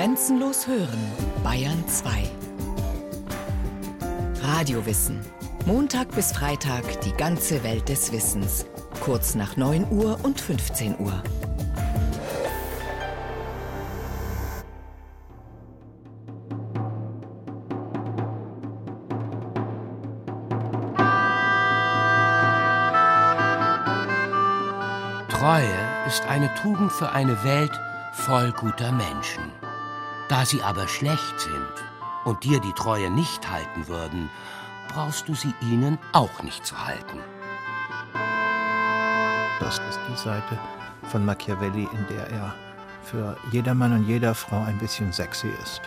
Grenzenlos hören, Bayern 2. Radiowissen. Montag bis Freitag die ganze Welt des Wissens. Kurz nach 9 Uhr und 15 Uhr. Treue ist eine Tugend für eine Welt voll guter Menschen. Da sie aber schlecht sind und dir die Treue nicht halten würden, brauchst du sie ihnen auch nicht zu halten. Das ist die Seite von Machiavelli, in der er für jedermann und jeder Frau ein bisschen sexy ist.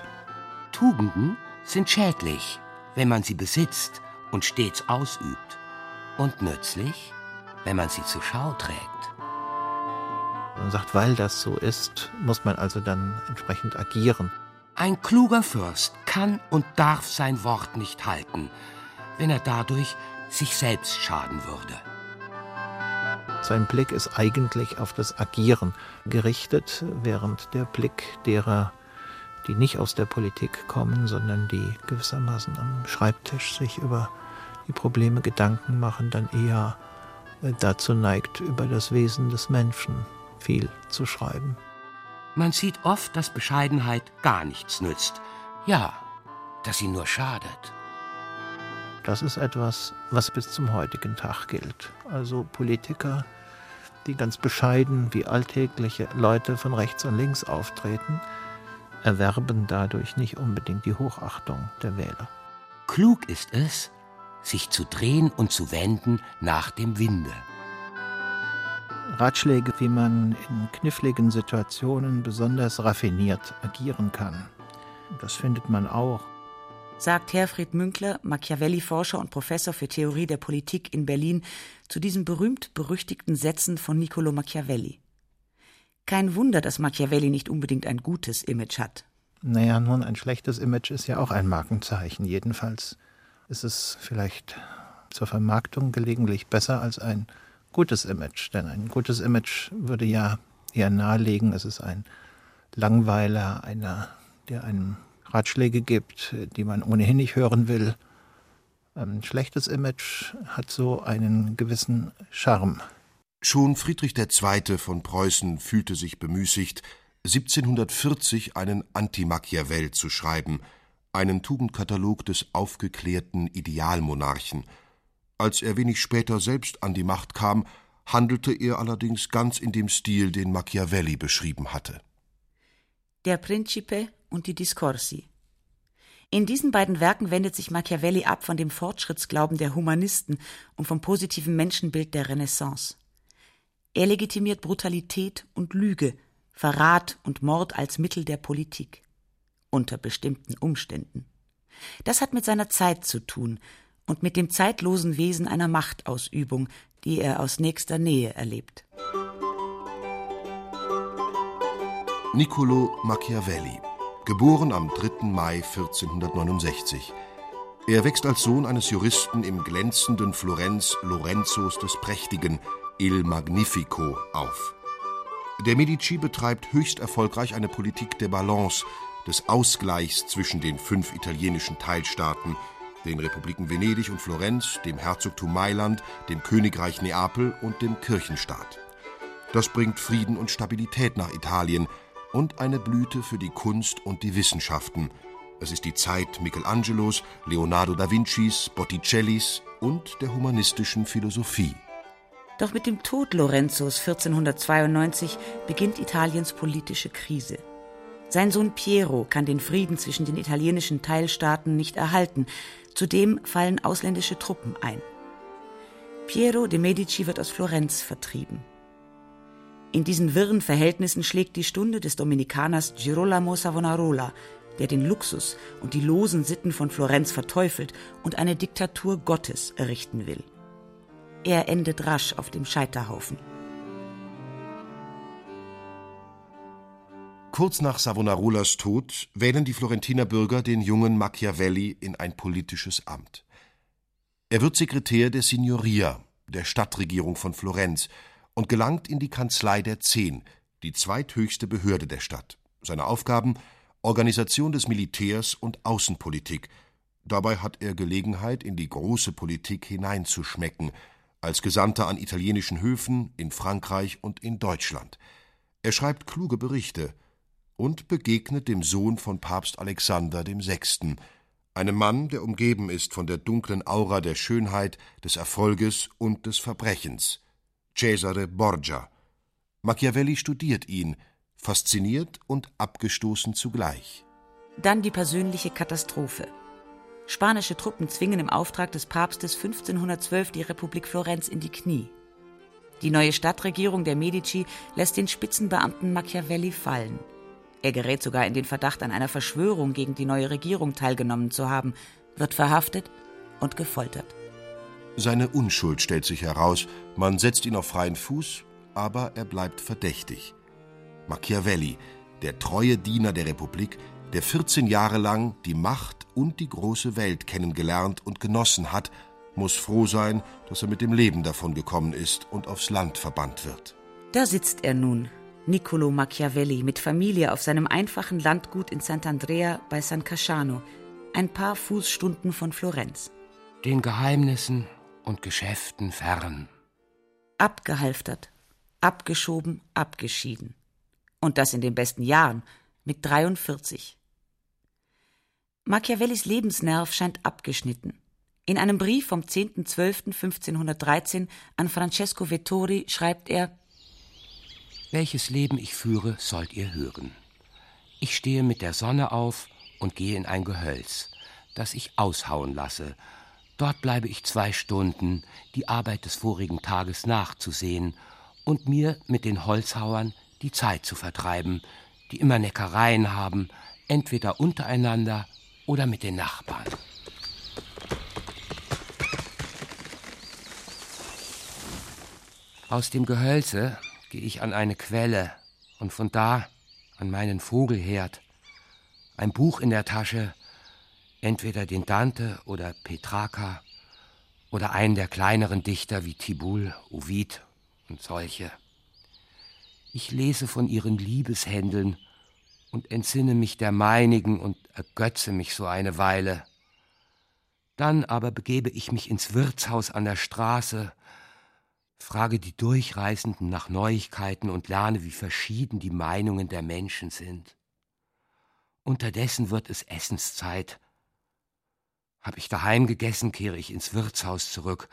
Tugenden sind schädlich, wenn man sie besitzt und stets ausübt, und nützlich, wenn man sie zur Schau trägt. Man sagt, weil das so ist, muss man also dann entsprechend agieren. Ein kluger Fürst kann und darf sein Wort nicht halten, wenn er dadurch sich selbst schaden würde. Sein Blick ist eigentlich auf das Agieren gerichtet, während der Blick derer, die nicht aus der Politik kommen, sondern die gewissermaßen am Schreibtisch sich über die Probleme Gedanken machen, dann eher dazu neigt, über das Wesen des Menschen viel zu schreiben. Man sieht oft, dass Bescheidenheit gar nichts nützt. Ja, dass sie nur schadet. Das ist etwas, was bis zum heutigen Tag gilt. Also Politiker, die ganz bescheiden wie alltägliche Leute von rechts und links auftreten, erwerben dadurch nicht unbedingt die Hochachtung der Wähler. Klug ist es, sich zu drehen und zu wenden nach dem Winde. Ratschläge, wie man in kniffligen Situationen besonders raffiniert agieren kann. Das findet man auch. Sagt Herfried Münkler, Machiavelli-Forscher und Professor für Theorie der Politik in Berlin, zu diesen berühmt-berüchtigten Sätzen von Niccolo Machiavelli. Kein Wunder, dass Machiavelli nicht unbedingt ein gutes Image hat. Naja, nun, ein schlechtes Image ist ja auch ein Markenzeichen. Jedenfalls ist es vielleicht zur Vermarktung gelegentlich besser als ein gutes Image. Denn ein gutes Image würde ja eher nahelegen, es ist ein Langweiler, einer, der einem Ratschläge gibt, die man ohnehin nicht hören will. Ein schlechtes Image hat so einen gewissen Charme. Schon Friedrich II. von Preußen fühlte sich bemüßigt, 1740 einen Anti-Machiavel zu schreiben, einen Tugendkatalog des aufgeklärten Idealmonarchen – als er wenig später selbst an die Macht kam, handelte er allerdings ganz in dem Stil, den Machiavelli beschrieben hatte. Der Principe und die Discorsi. In diesen beiden Werken wendet sich Machiavelli ab von dem Fortschrittsglauben der Humanisten und vom positiven Menschenbild der Renaissance. Er legitimiert Brutalität und Lüge, Verrat und Mord als Mittel der Politik. Unter bestimmten Umständen. Das hat mit seiner Zeit zu tun und mit dem zeitlosen Wesen einer Machtausübung, die er aus nächster Nähe erlebt. Niccolo Machiavelli, geboren am 3. Mai 1469. Er wächst als Sohn eines Juristen im glänzenden Florenz Lorenzos des Prächtigen, Il Magnifico, auf. Der Medici betreibt höchst erfolgreich eine Politik der Balance, des Ausgleichs zwischen den fünf italienischen Teilstaaten den Republiken Venedig und Florenz, dem Herzogtum Mailand, dem Königreich Neapel und dem Kirchenstaat. Das bringt Frieden und Stabilität nach Italien und eine Blüte für die Kunst und die Wissenschaften. Es ist die Zeit Michelangelos, Leonardo da Vincis, Botticellis und der humanistischen Philosophie. Doch mit dem Tod Lorenzos 1492 beginnt Italiens politische Krise. Sein Sohn Piero kann den Frieden zwischen den italienischen Teilstaaten nicht erhalten, Zudem fallen ausländische Truppen ein. Piero de Medici wird aus Florenz vertrieben. In diesen wirren Verhältnissen schlägt die Stunde des Dominikaners Girolamo Savonarola, der den Luxus und die losen Sitten von Florenz verteufelt und eine Diktatur Gottes errichten will. Er endet rasch auf dem Scheiterhaufen. Kurz nach Savonarolas Tod wählen die Florentiner Bürger den jungen Machiavelli in ein politisches Amt. Er wird Sekretär der Signoria, der Stadtregierung von Florenz, und gelangt in die Kanzlei der Zehn, die zweithöchste Behörde der Stadt. Seine Aufgaben Organisation des Militärs und Außenpolitik. Dabei hat er Gelegenheit, in die große Politik hineinzuschmecken, als Gesandter an italienischen Höfen, in Frankreich und in Deutschland. Er schreibt kluge Berichte und begegnet dem Sohn von Papst Alexander VI., einem Mann, der umgeben ist von der dunklen Aura der Schönheit, des Erfolges und des Verbrechens, Cesare Borgia. Machiavelli studiert ihn, fasziniert und abgestoßen zugleich. Dann die persönliche Katastrophe. Spanische Truppen zwingen im Auftrag des Papstes 1512 die Republik Florenz in die Knie. Die neue Stadtregierung der Medici lässt den Spitzenbeamten Machiavelli fallen. Er gerät sogar in den Verdacht, an einer Verschwörung gegen die neue Regierung teilgenommen zu haben, wird verhaftet und gefoltert. Seine Unschuld stellt sich heraus, man setzt ihn auf freien Fuß, aber er bleibt verdächtig. Machiavelli, der treue Diener der Republik, der 14 Jahre lang die Macht und die große Welt kennengelernt und genossen hat, muss froh sein, dass er mit dem Leben davon gekommen ist und aufs Land verbannt wird. Da sitzt er nun, Niccolo Machiavelli, mit Familie auf seinem einfachen Landgut in Sant'Andrea bei San Casciano, ein paar Fußstunden von Florenz. Den Geheimnissen und Geschäften fern. Abgehalftert, abgeschoben, abgeschieden. Und das in den besten Jahren, mit 43. Machiavellis Lebensnerv scheint abgeschnitten. In einem Brief vom 10.12.1513 an Francesco Vettori schreibt er Welches Leben ich führe, sollt ihr hören. Ich stehe mit der Sonne auf und gehe in ein Gehölz, das ich aushauen lasse. Dort bleibe ich zwei Stunden, die Arbeit des vorigen Tages nachzusehen und mir mit den Holzhauern die Zeit zu vertreiben, die immer Neckereien haben, entweder untereinander oder mit den Nachbarn. Aus dem Gehölze gehe ich an eine Quelle und von da an meinen Vogelherd. Ein Buch in der Tasche, entweder den Dante oder Petrarca oder einen der kleineren Dichter wie Tibul, Ovid und solche. Ich lese von ihren Liebeshändeln und entsinne mich der meinigen und ergötze mich so eine Weile. Dann aber begebe ich mich ins Wirtshaus an der Straße, frage die Durchreisenden nach Neuigkeiten und lerne, wie verschieden die Meinungen der Menschen sind. Unterdessen wird es Essenszeit. Hab ich daheim gegessen, kehre ich ins Wirtshaus zurück,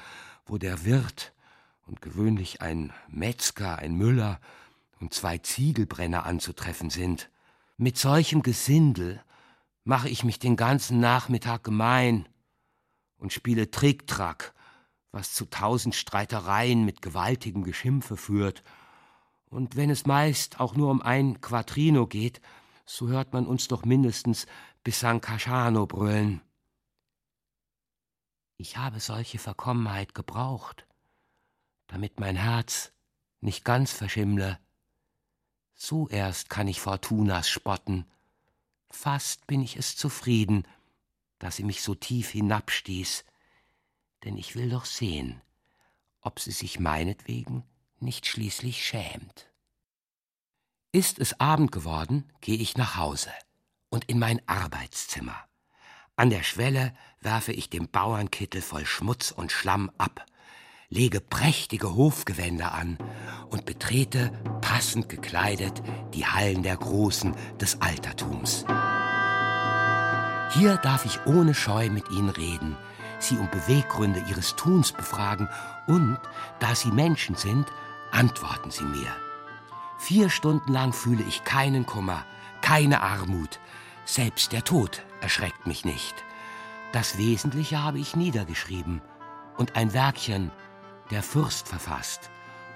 wo der Wirt und gewöhnlich ein Metzger, ein Müller und zwei Ziegelbrenner anzutreffen sind. Mit solchem Gesindel mache ich mich den ganzen Nachmittag gemein und spiele Tricktrack was zu tausend Streitereien mit gewaltigem Geschimpfe führt. Und wenn es meist auch nur um ein Quattrino geht, so hört man uns doch mindestens bis San Casciano brüllen. Ich habe solche Verkommenheit gebraucht, damit mein Herz nicht ganz verschimmle. So erst kann ich Fortunas spotten. Fast bin ich es zufrieden, dass sie mich so tief hinabstieß, denn ich will doch sehen, ob sie sich meinetwegen nicht schließlich schämt. Ist es Abend geworden, gehe ich nach Hause und in mein Arbeitszimmer. An der Schwelle werfe ich den Bauernkittel voll Schmutz und Schlamm ab, lege prächtige Hofgewänder an und betrete, passend gekleidet, die Hallen der Großen des Altertums. Hier darf ich ohne Scheu mit ihnen reden, sie um Beweggründe ihres Tuns befragen und, da sie Menschen sind, antworten sie mir. Vier Stunden lang fühle ich keinen Kummer, keine Armut. Selbst der Tod erschreckt mich nicht. Das Wesentliche habe ich niedergeschrieben und ein Werkchen, der Fürst verfasst,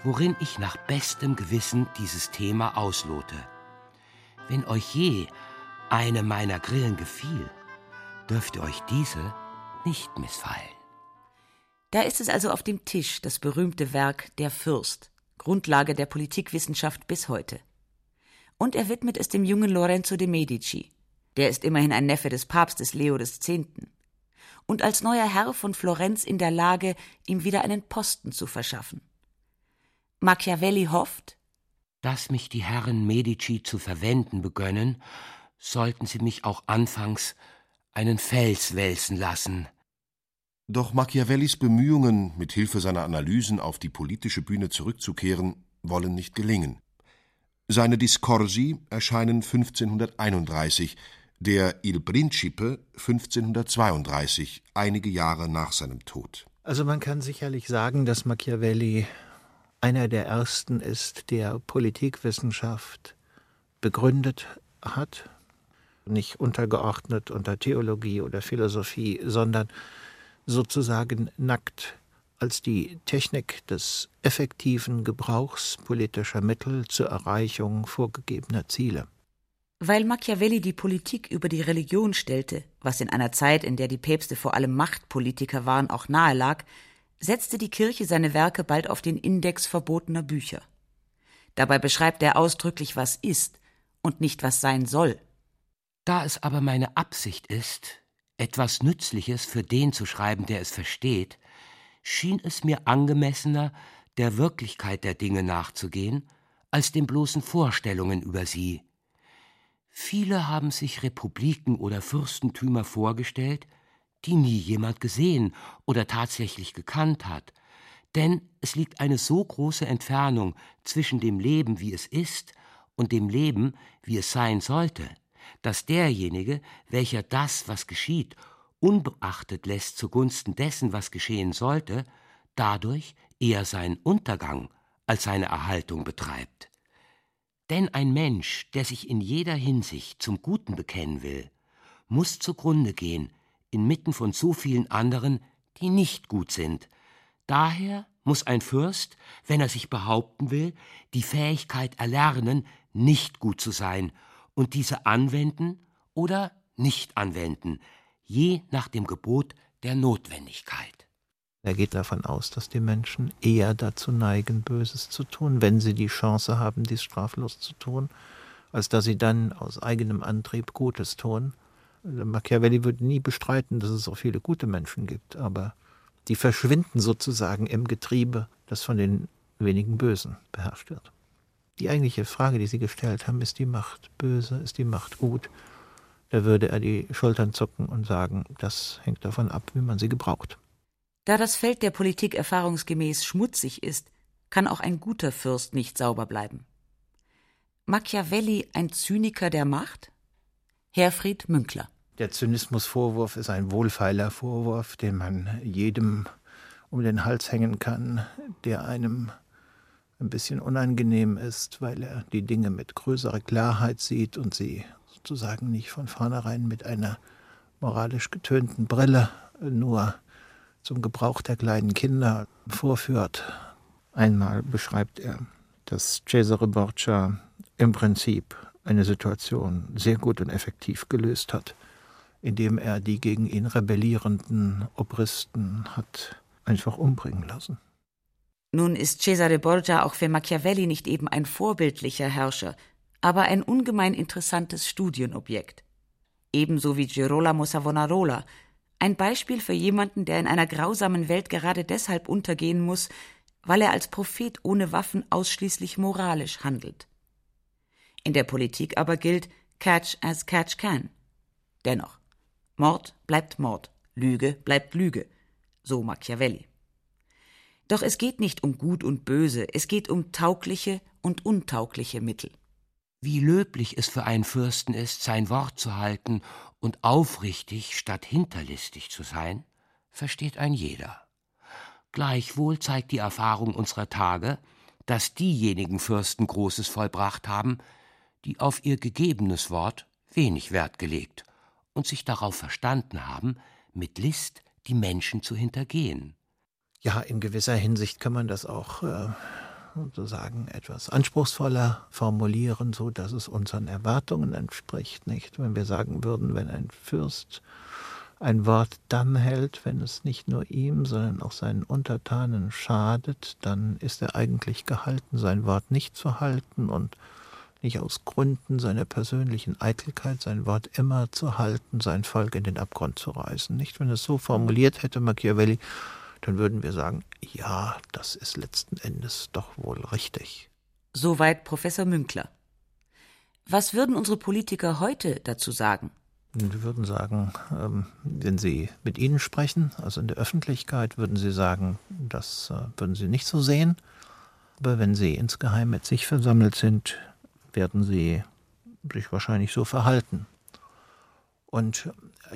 worin ich nach bestem Gewissen dieses Thema auslote. Wenn euch je eine meiner Grillen gefiel, dürfte euch diese nicht missfallen. Da ist es also auf dem Tisch, das berühmte Werk Der Fürst, Grundlage der Politikwissenschaft bis heute. Und er widmet es dem jungen Lorenzo de Medici. Der ist immerhin ein Neffe des Papstes Leo X. Und als neuer Herr von Florenz in der Lage, ihm wieder einen Posten zu verschaffen. Machiavelli hofft, dass mich die Herren Medici zu verwenden begönnen, sollten Sie mich auch anfangs einen Fels wälzen lassen. Doch Machiavellis Bemühungen, mit Hilfe seiner Analysen auf die politische Bühne zurückzukehren, wollen nicht gelingen. Seine Discorsi erscheinen 1531, der Il Principe 1532, einige Jahre nach seinem Tod. Also man kann sicherlich sagen, dass Machiavelli einer der ersten ist, der Politikwissenschaft begründet hat, nicht untergeordnet unter Theologie oder Philosophie, sondern sozusagen nackt als die Technik des effektiven Gebrauchs politischer Mittel zur Erreichung vorgegebener Ziele. Weil Machiavelli die Politik über die Religion stellte, was in einer Zeit, in der die Päpste vor allem Machtpolitiker waren, auch nahe lag, setzte die Kirche seine Werke bald auf den Index verbotener Bücher. Dabei beschreibt er ausdrücklich, was ist und nicht was sein soll. Da es aber meine Absicht ist, etwas Nützliches für den zu schreiben, der es versteht, schien es mir angemessener, der Wirklichkeit der Dinge nachzugehen, als den bloßen Vorstellungen über sie, Viele haben sich Republiken oder Fürstentümer vorgestellt, die nie jemand gesehen oder tatsächlich gekannt hat, denn es liegt eine so große Entfernung zwischen dem Leben, wie es ist, und dem Leben, wie es sein sollte, dass derjenige, welcher das, was geschieht, unbeachtet lässt zugunsten dessen, was geschehen sollte, dadurch eher seinen Untergang als seine Erhaltung betreibt. Denn ein Mensch, der sich in jeder Hinsicht zum Guten bekennen will, muss zugrunde gehen, inmitten von so vielen anderen, die nicht gut sind. Daher muss ein Fürst, wenn er sich behaupten will, die Fähigkeit erlernen, nicht gut zu sein und diese anwenden oder nicht anwenden, je nach dem Gebot der Notwendigkeit. Er geht davon aus, dass die Menschen eher dazu neigen, Böses zu tun, wenn sie die Chance haben, dies straflos zu tun, als dass sie dann aus eigenem Antrieb Gutes tun. Machiavelli würde nie bestreiten, dass es auch viele gute Menschen gibt, aber die verschwinden sozusagen im Getriebe, das von den wenigen Bösen beherrscht wird. Die eigentliche Frage, die Sie gestellt haben, ist die Macht böse, ist die Macht gut? Da würde er die Schultern zucken und sagen, das hängt davon ab, wie man sie gebraucht. Da das Feld der Politik erfahrungsgemäß schmutzig ist, kann auch ein guter Fürst nicht sauber bleiben. Machiavelli ein Zyniker der Macht? Herfried Münkler. Der Zynismusvorwurf ist ein wohlfeiler Vorwurf, den man jedem um den Hals hängen kann, der einem ein bisschen unangenehm ist, weil er die Dinge mit größerer Klarheit sieht und sie sozusagen nicht von vornherein mit einer moralisch getönten Brille nur zum Gebrauch der kleinen Kinder vorführt. Einmal beschreibt er, dass Cesare Borgia im Prinzip eine Situation sehr gut und effektiv gelöst hat, indem er die gegen ihn rebellierenden Obristen hat einfach umbringen lassen. Nun ist Cesare Borgia auch für Machiavelli nicht eben ein vorbildlicher Herrscher, aber ein ungemein interessantes Studienobjekt. Ebenso wie Girolamo Savonarola, ein Beispiel für jemanden, der in einer grausamen Welt gerade deshalb untergehen muss, weil er als Prophet ohne Waffen ausschließlich moralisch handelt. In der Politik aber gilt Catch as catch can. Dennoch, Mord bleibt Mord, Lüge bleibt Lüge, so Machiavelli. Doch es geht nicht um Gut und Böse, es geht um taugliche und untaugliche Mittel. Wie löblich es für einen Fürsten ist, sein Wort zu halten und aufrichtig statt hinterlistig zu sein, versteht ein jeder. Gleichwohl zeigt die Erfahrung unserer Tage, dass diejenigen Fürsten Großes vollbracht haben, die auf ihr gegebenes Wort wenig Wert gelegt und sich darauf verstanden haben, mit List die Menschen zu hintergehen. Ja, in gewisser Hinsicht kann man das auch äh, sozusagen etwas anspruchsvoller formulieren, so dass es unseren Erwartungen entspricht, nicht? Wenn wir sagen würden, wenn ein Fürst ein Wort dann hält, wenn es nicht nur ihm, sondern auch seinen Untertanen schadet, dann ist er eigentlich gehalten, sein Wort nicht zu halten und nicht aus Gründen seiner persönlichen Eitelkeit sein Wort immer zu halten, sein Volk in den Abgrund zu reißen. Nicht, wenn es so formuliert hätte, Machiavelli, dann würden wir sagen, ja, das ist letzten Endes doch wohl richtig. Soweit Professor Münkler. Was würden unsere Politiker heute dazu sagen? Wir würden sagen, ähm, wenn Sie mit Ihnen sprechen, also in der Öffentlichkeit, würden Sie sagen, das äh, würden Sie nicht so sehen. Aber wenn Sie insgeheim mit sich versammelt sind, werden Sie sich wahrscheinlich so verhalten. Und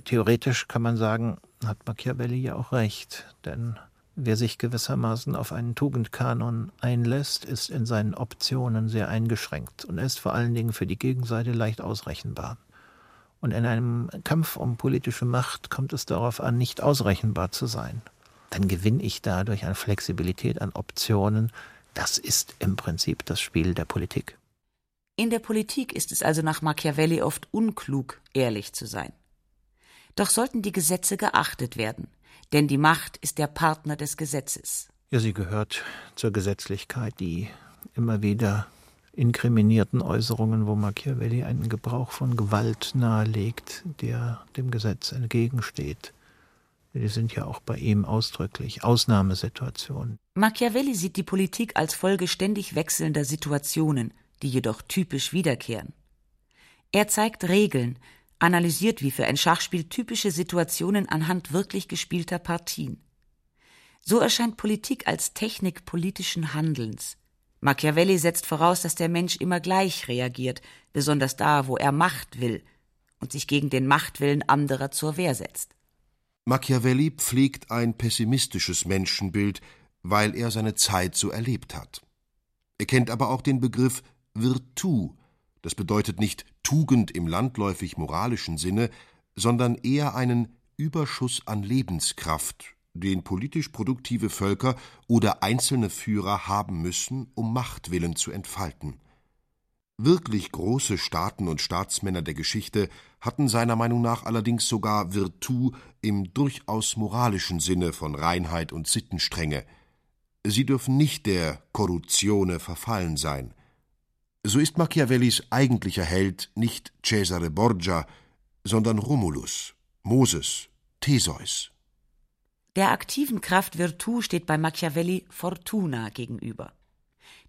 theoretisch kann man sagen, hat Machiavelli ja auch recht, denn wer sich gewissermaßen auf einen Tugendkanon einlässt, ist in seinen Optionen sehr eingeschränkt und er ist vor allen Dingen für die Gegenseite leicht ausrechenbar. Und in einem Kampf um politische Macht kommt es darauf an, nicht ausrechenbar zu sein. Dann gewinne ich dadurch an Flexibilität, an Optionen. Das ist im Prinzip das Spiel der Politik. In der Politik ist es also nach Machiavelli oft unklug, ehrlich zu sein. Doch sollten die Gesetze geachtet werden, denn die Macht ist der Partner des Gesetzes. Ja, sie gehört zur Gesetzlichkeit, die immer wieder inkriminierten Äußerungen, wo Machiavelli einen Gebrauch von Gewalt nahelegt, der dem Gesetz entgegensteht. Die sind ja auch bei ihm ausdrücklich Ausnahmesituationen. Machiavelli sieht die Politik als Folge ständig wechselnder Situationen, die jedoch typisch wiederkehren. Er zeigt Regeln, analysiert wie für ein Schachspiel typische Situationen anhand wirklich gespielter Partien. So erscheint Politik als Technik politischen Handelns, Machiavelli setzt voraus, dass der Mensch immer gleich reagiert, besonders da, wo er Macht will und sich gegen den Machtwillen anderer zur Wehr setzt. Machiavelli pflegt ein pessimistisches Menschenbild, weil er seine Zeit so erlebt hat. Er kennt aber auch den Begriff Virtu, das bedeutet nicht Tugend im landläufig moralischen Sinne, sondern eher einen Überschuss an Lebenskraft, den politisch produktive Völker oder einzelne Führer haben müssen, um Machtwillen zu entfalten. Wirklich große Staaten und Staatsmänner der Geschichte hatten seiner Meinung nach allerdings sogar Virtu im durchaus moralischen Sinne von Reinheit und Sittenstrenge. Sie dürfen nicht der Korruptione verfallen sein. So ist Machiavellis eigentlicher Held nicht Cesare Borgia, sondern Romulus, Moses, Theseus. Der aktiven Kraft Virtu steht bei Machiavelli Fortuna gegenüber.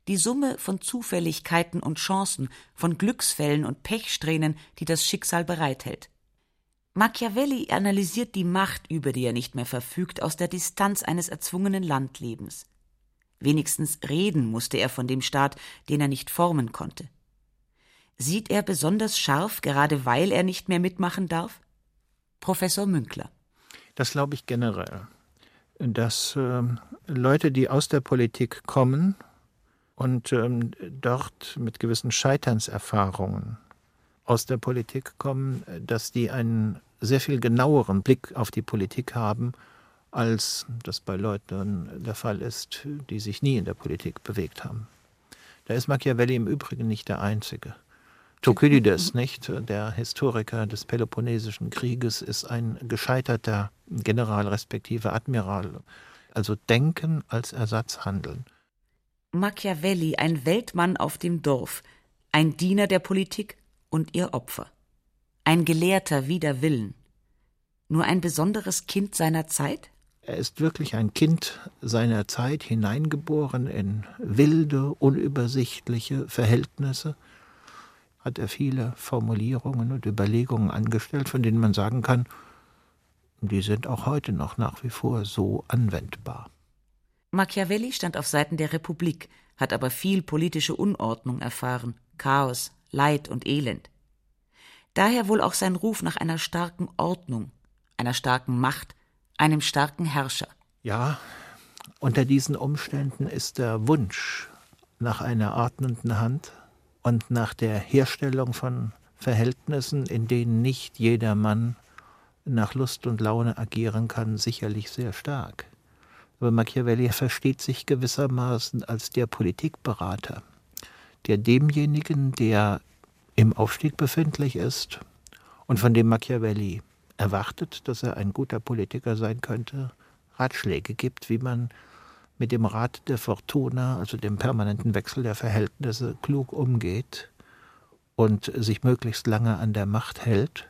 Die Summe von Zufälligkeiten und Chancen, von Glücksfällen und Pechsträhnen, die das Schicksal bereithält. Machiavelli analysiert die Macht, über die er nicht mehr verfügt, aus der Distanz eines erzwungenen Landlebens. Wenigstens reden musste er von dem Staat, den er nicht formen konnte. Sieht er besonders scharf, gerade weil er nicht mehr mitmachen darf? Professor Münkler. Das glaube ich generell dass äh, Leute, die aus der Politik kommen und ähm, dort mit gewissen Scheiternserfahrungen aus der Politik kommen, dass die einen sehr viel genaueren Blick auf die Politik haben, als das bei Leuten der Fall ist, die sich nie in der Politik bewegt haben. Da ist Machiavelli im Übrigen nicht der Einzige. Thukydides, nicht? Der Historiker des Peloponnesischen Krieges ist ein gescheiterter General respektive Admiral. Also Denken als Ersatz handeln. Machiavelli, ein Weltmann auf dem Dorf, ein Diener der Politik und ihr Opfer. Ein Gelehrter wider Willen. Nur ein besonderes Kind seiner Zeit? Er ist wirklich ein Kind seiner Zeit, hineingeboren in wilde, unübersichtliche Verhältnisse hat er viele Formulierungen und Überlegungen angestellt, von denen man sagen kann, die sind auch heute noch nach wie vor so anwendbar. Machiavelli stand auf Seiten der Republik, hat aber viel politische Unordnung erfahren, Chaos, Leid und Elend. Daher wohl auch sein Ruf nach einer starken Ordnung, einer starken Macht, einem starken Herrscher. Ja, unter diesen Umständen ist der Wunsch nach einer ordnenden Hand und nach der Herstellung von Verhältnissen, in denen nicht jeder Mann nach Lust und Laune agieren kann, sicherlich sehr stark. Aber Machiavelli versteht sich gewissermaßen als der Politikberater, der demjenigen, der im Aufstieg befindlich ist und von dem Machiavelli erwartet, dass er ein guter Politiker sein könnte, Ratschläge gibt, wie man mit dem Rat der Fortuna, also dem permanenten Wechsel der Verhältnisse, klug umgeht und sich möglichst lange an der Macht hält.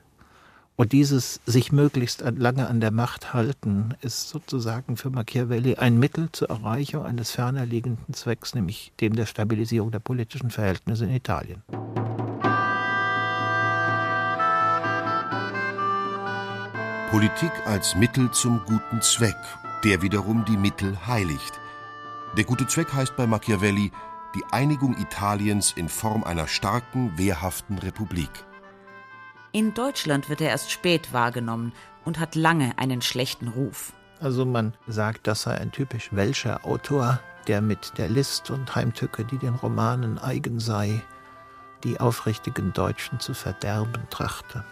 Und dieses sich möglichst lange an der Macht halten ist sozusagen für Machiavelli ein Mittel zur Erreichung eines ferner liegenden Zwecks, nämlich dem der Stabilisierung der politischen Verhältnisse in Italien. Politik als Mittel zum guten Zweck, der wiederum die Mittel heiligt. Der gute Zweck heißt bei Machiavelli die Einigung Italiens in Form einer starken, wehrhaften Republik. In Deutschland wird er erst spät wahrgenommen und hat lange einen schlechten Ruf. Also man sagt, das sei ein typisch welscher Autor, der mit der List und Heimtücke, die den Romanen eigen sei, die aufrichtigen Deutschen zu verderben trachte.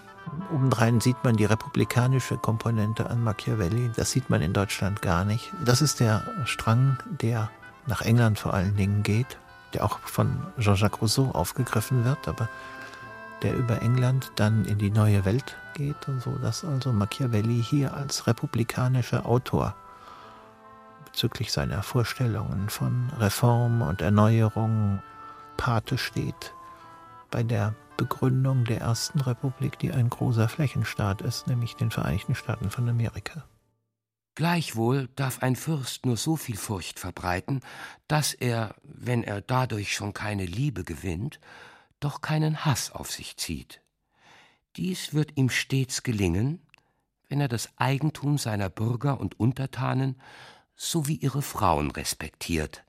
Obendrein sieht man die republikanische Komponente an Machiavelli. Das sieht man in Deutschland gar nicht. Das ist der Strang, der nach England vor allen Dingen geht, der auch von Jean-Jacques Rousseau aufgegriffen wird, aber der über England dann in die neue Welt geht und so, dass also Machiavelli hier als republikanischer Autor bezüglich seiner Vorstellungen von Reform und Erneuerung Pate steht bei der Begründung der ersten Republik, die ein großer Flächenstaat ist, nämlich den Vereinigten Staaten von Amerika. Gleichwohl darf ein Fürst nur so viel Furcht verbreiten, dass er, wenn er dadurch schon keine Liebe gewinnt, doch keinen Hass auf sich zieht. Dies wird ihm stets gelingen, wenn er das Eigentum seiner Bürger und Untertanen sowie ihre Frauen respektiert.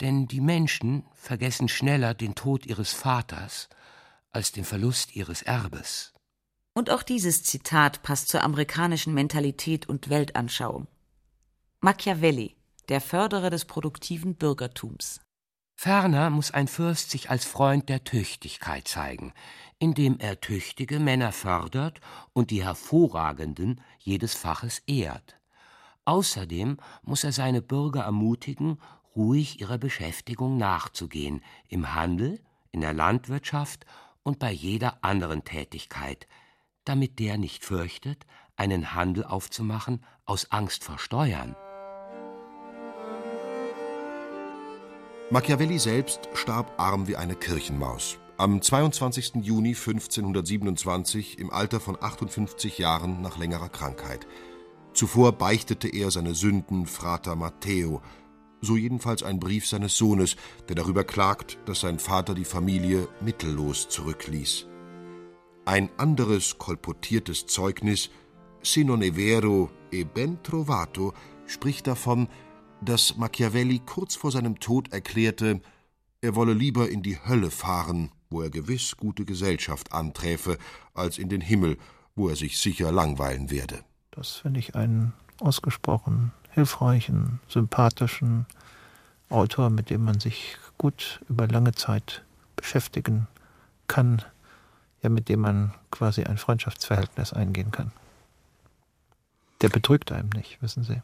Denn die Menschen vergessen schneller den Tod ihres Vaters als den Verlust ihres Erbes. Und auch dieses Zitat passt zur amerikanischen Mentalität und Weltanschauung. Machiavelli, der Förderer des produktiven Bürgertums. Ferner muss ein Fürst sich als Freund der Tüchtigkeit zeigen, indem er tüchtige Männer fördert und die hervorragenden jedes Faches ehrt. Außerdem muss er seine Bürger ermutigen, ruhig ihrer Beschäftigung nachzugehen, im Handel, in der Landwirtschaft und bei jeder anderen Tätigkeit, damit der nicht fürchtet, einen Handel aufzumachen aus Angst vor Steuern. Machiavelli selbst starb arm wie eine Kirchenmaus. Am 22. Juni 1527 im Alter von 58 Jahren nach längerer Krankheit. Zuvor beichtete er seine Sünden Frater Matteo, so jedenfalls ein Brief seines Sohnes, der darüber klagt, dass sein Vater die Familie mittellos zurückließ. Ein anderes kolportiertes Zeugnis, Se non è vero e ben trovato, spricht davon, dass Machiavelli kurz vor seinem Tod erklärte, er wolle lieber in die Hölle fahren, wo er gewiss gute Gesellschaft anträfe, als in den Himmel, wo er sich sicher langweilen werde. Das finde ich einen ausgesprochen hilfreichen, sympathischen Autor, mit dem man sich gut über lange Zeit beschäftigen kann, ja, mit dem man quasi ein Freundschaftsverhältnis eingehen kann. Der betrügt einem nicht, wissen Sie.